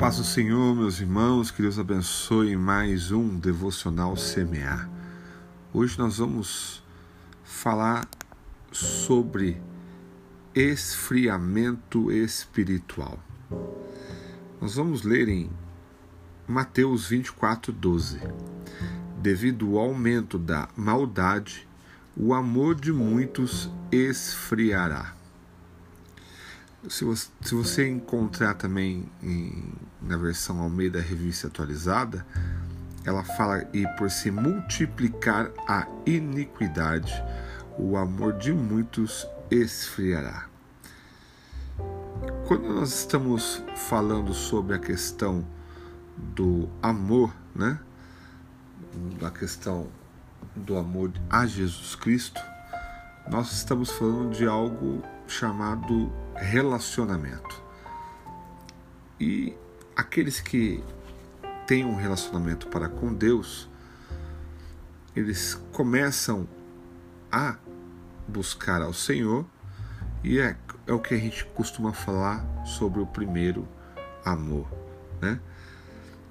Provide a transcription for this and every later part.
paz do Senhor, meus irmãos, que Deus abençoe mais um devocional semear. Hoje nós vamos falar sobre esfriamento espiritual. Nós vamos ler em Mateus 24, 12. Devido ao aumento da maldade, o amor de muitos esfriará. Se você, se você encontrar também em, na versão Almeida Revista Atualizada, ela fala e por se multiplicar a iniquidade, o amor de muitos esfriará. Quando nós estamos falando sobre a questão do amor, né? Da questão do amor a Jesus Cristo, nós estamos falando de algo chamado relacionamento. E aqueles que têm um relacionamento para com Deus, eles começam a buscar ao Senhor e é, é o que a gente costuma falar sobre o primeiro amor, né?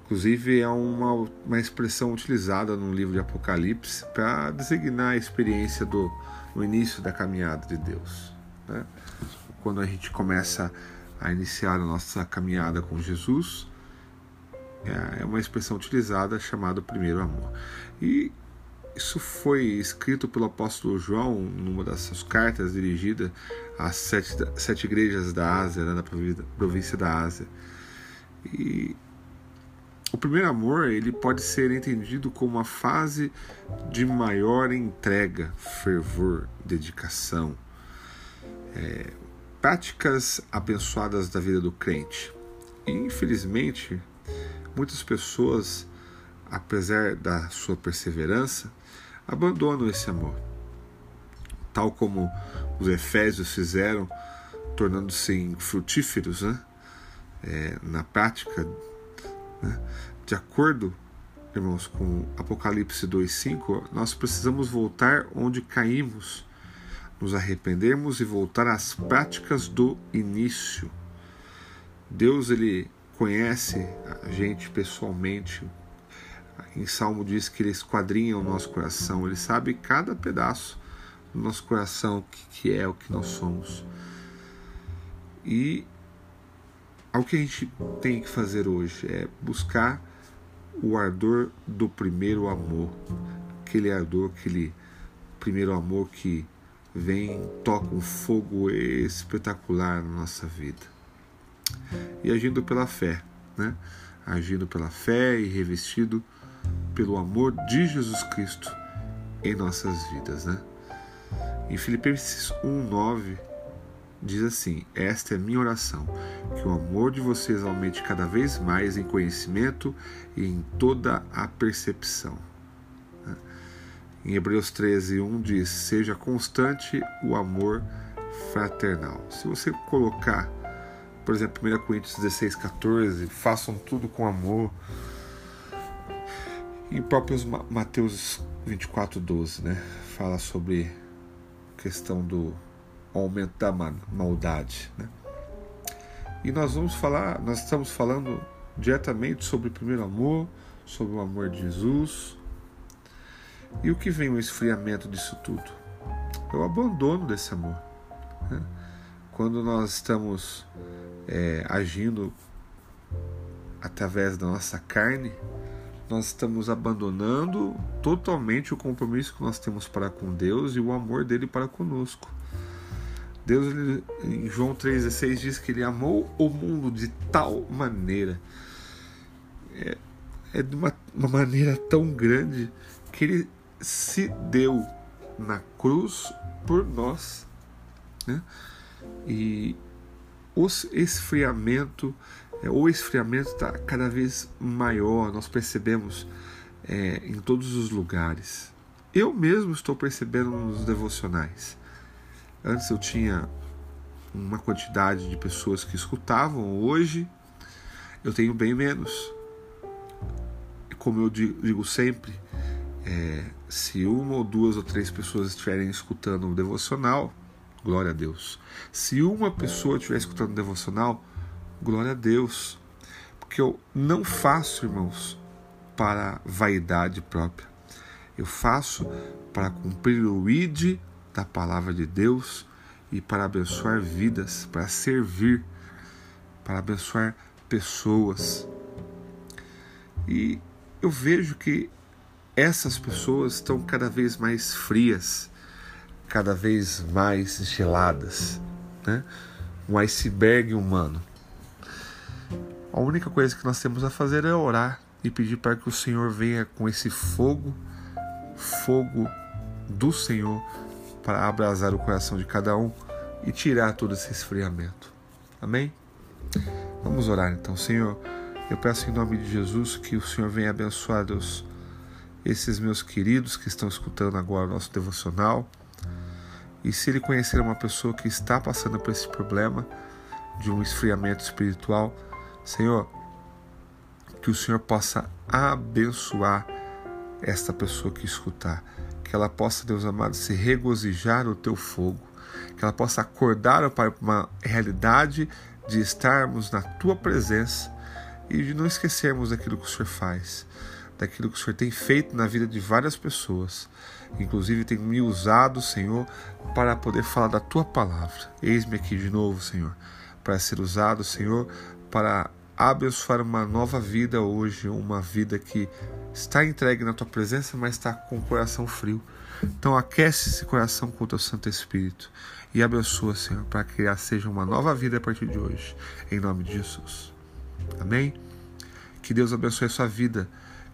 Inclusive é uma, uma expressão utilizada no livro de Apocalipse para designar a experiência do início da caminhada de Deus. Né? Quando a gente começa a iniciar a nossa caminhada com Jesus, é, é uma expressão utilizada chamada primeiro amor. E isso foi escrito pelo apóstolo João numa das suas cartas dirigida às sete, sete igrejas da Ásia, né, província da Ásia. E o primeiro amor ele pode ser entendido como uma fase de maior entrega, fervor, dedicação, é, práticas abençoadas da vida do crente. E infelizmente, muitas pessoas, apesar da sua perseverança, abandonam esse amor. Tal como os Efésios fizeram, tornando-se frutíferos né? É, na prática né? De acordo, irmãos, com Apocalipse 2,5, nós precisamos voltar onde caímos, nos arrependermos e voltar às práticas do início. Deus ele conhece a gente pessoalmente. Em Salmo diz que ele esquadrinha o nosso coração, ele sabe cada pedaço do nosso coração que, que é o que nós somos. E o que a gente tem que fazer hoje é buscar o ardor do primeiro amor, aquele ardor, aquele primeiro amor que vem, toca um fogo espetacular na nossa vida. E agindo pela fé, né? Agindo pela fé e revestido pelo amor de Jesus Cristo em nossas vidas, né? Em Filipenses 1:9 diz assim: Esta é minha oração, que o amor de vocês aumente cada vez mais em conhecimento e em toda a percepção. Em Hebreus 13, 1 diz: Seja constante o amor fraternal. Se você colocar, por exemplo, 1 Coríntios 16, 14, façam tudo com amor. Em próprios Mateus 24, 12, né? Fala sobre a questão do aumento da maldade. Né? E nós vamos falar, nós estamos falando diretamente sobre o primeiro amor, sobre o amor de Jesus. E o que vem o esfriamento disso tudo? É o abandono desse amor. Né? Quando nós estamos é, agindo através da nossa carne, nós estamos abandonando totalmente o compromisso que nós temos para com Deus e o amor dele para conosco. Deus, ele, em João 3,16, diz que ele amou o mundo de tal maneira, é, é de uma, uma maneira tão grande, que ele se deu na cruz por nós. Né? E o esfriamento, é, o esfriamento está cada vez maior, nós percebemos é, em todos os lugares. Eu mesmo estou percebendo nos devocionais. Antes eu tinha uma quantidade de pessoas que escutavam, hoje eu tenho bem menos. Como eu digo sempre, é, se uma ou duas ou três pessoas estiverem escutando o devocional, glória a Deus. Se uma pessoa estiver escutando o devocional, glória a Deus. porque eu não faço, irmãos, para vaidade própria. Eu faço para cumprir o id da palavra de Deus e para abençoar vidas, para servir, para abençoar pessoas. E eu vejo que essas pessoas estão cada vez mais frias, cada vez mais geladas, né? Um iceberg humano. A única coisa que nós temos a fazer é orar e pedir para que o Senhor venha com esse fogo, fogo do Senhor para abrasar o coração de cada um e tirar todo esse esfriamento. Amém? Vamos orar então, Senhor. Eu peço em nome de Jesus que o Senhor venha abençoar, Deus, esses meus queridos que estão escutando agora o nosso devocional. E se ele conhecer uma pessoa que está passando por esse problema de um esfriamento espiritual, Senhor, que o Senhor possa abençoar esta pessoa que escutar, que ela possa, Deus amado, se regozijar no teu fogo, que ela possa acordar, para uma realidade de estarmos na tua presença e de não esquecermos daquilo que o Senhor faz, daquilo que o Senhor tem feito na vida de várias pessoas. Inclusive tem me usado, Senhor, para poder falar da tua palavra. Eis-me aqui de novo, Senhor, para ser usado, Senhor, para abençoar uma nova vida hoje, uma vida que está entregue na tua presença, mas está com o coração frio. Então aquece esse coração com o teu Santo Espírito e abençoa, Senhor, para que seja uma nova vida a partir de hoje, em nome de Jesus. Amém? Que Deus abençoe a sua vida,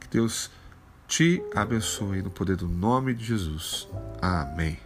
que Deus te abençoe no poder do nome de Jesus. Amém.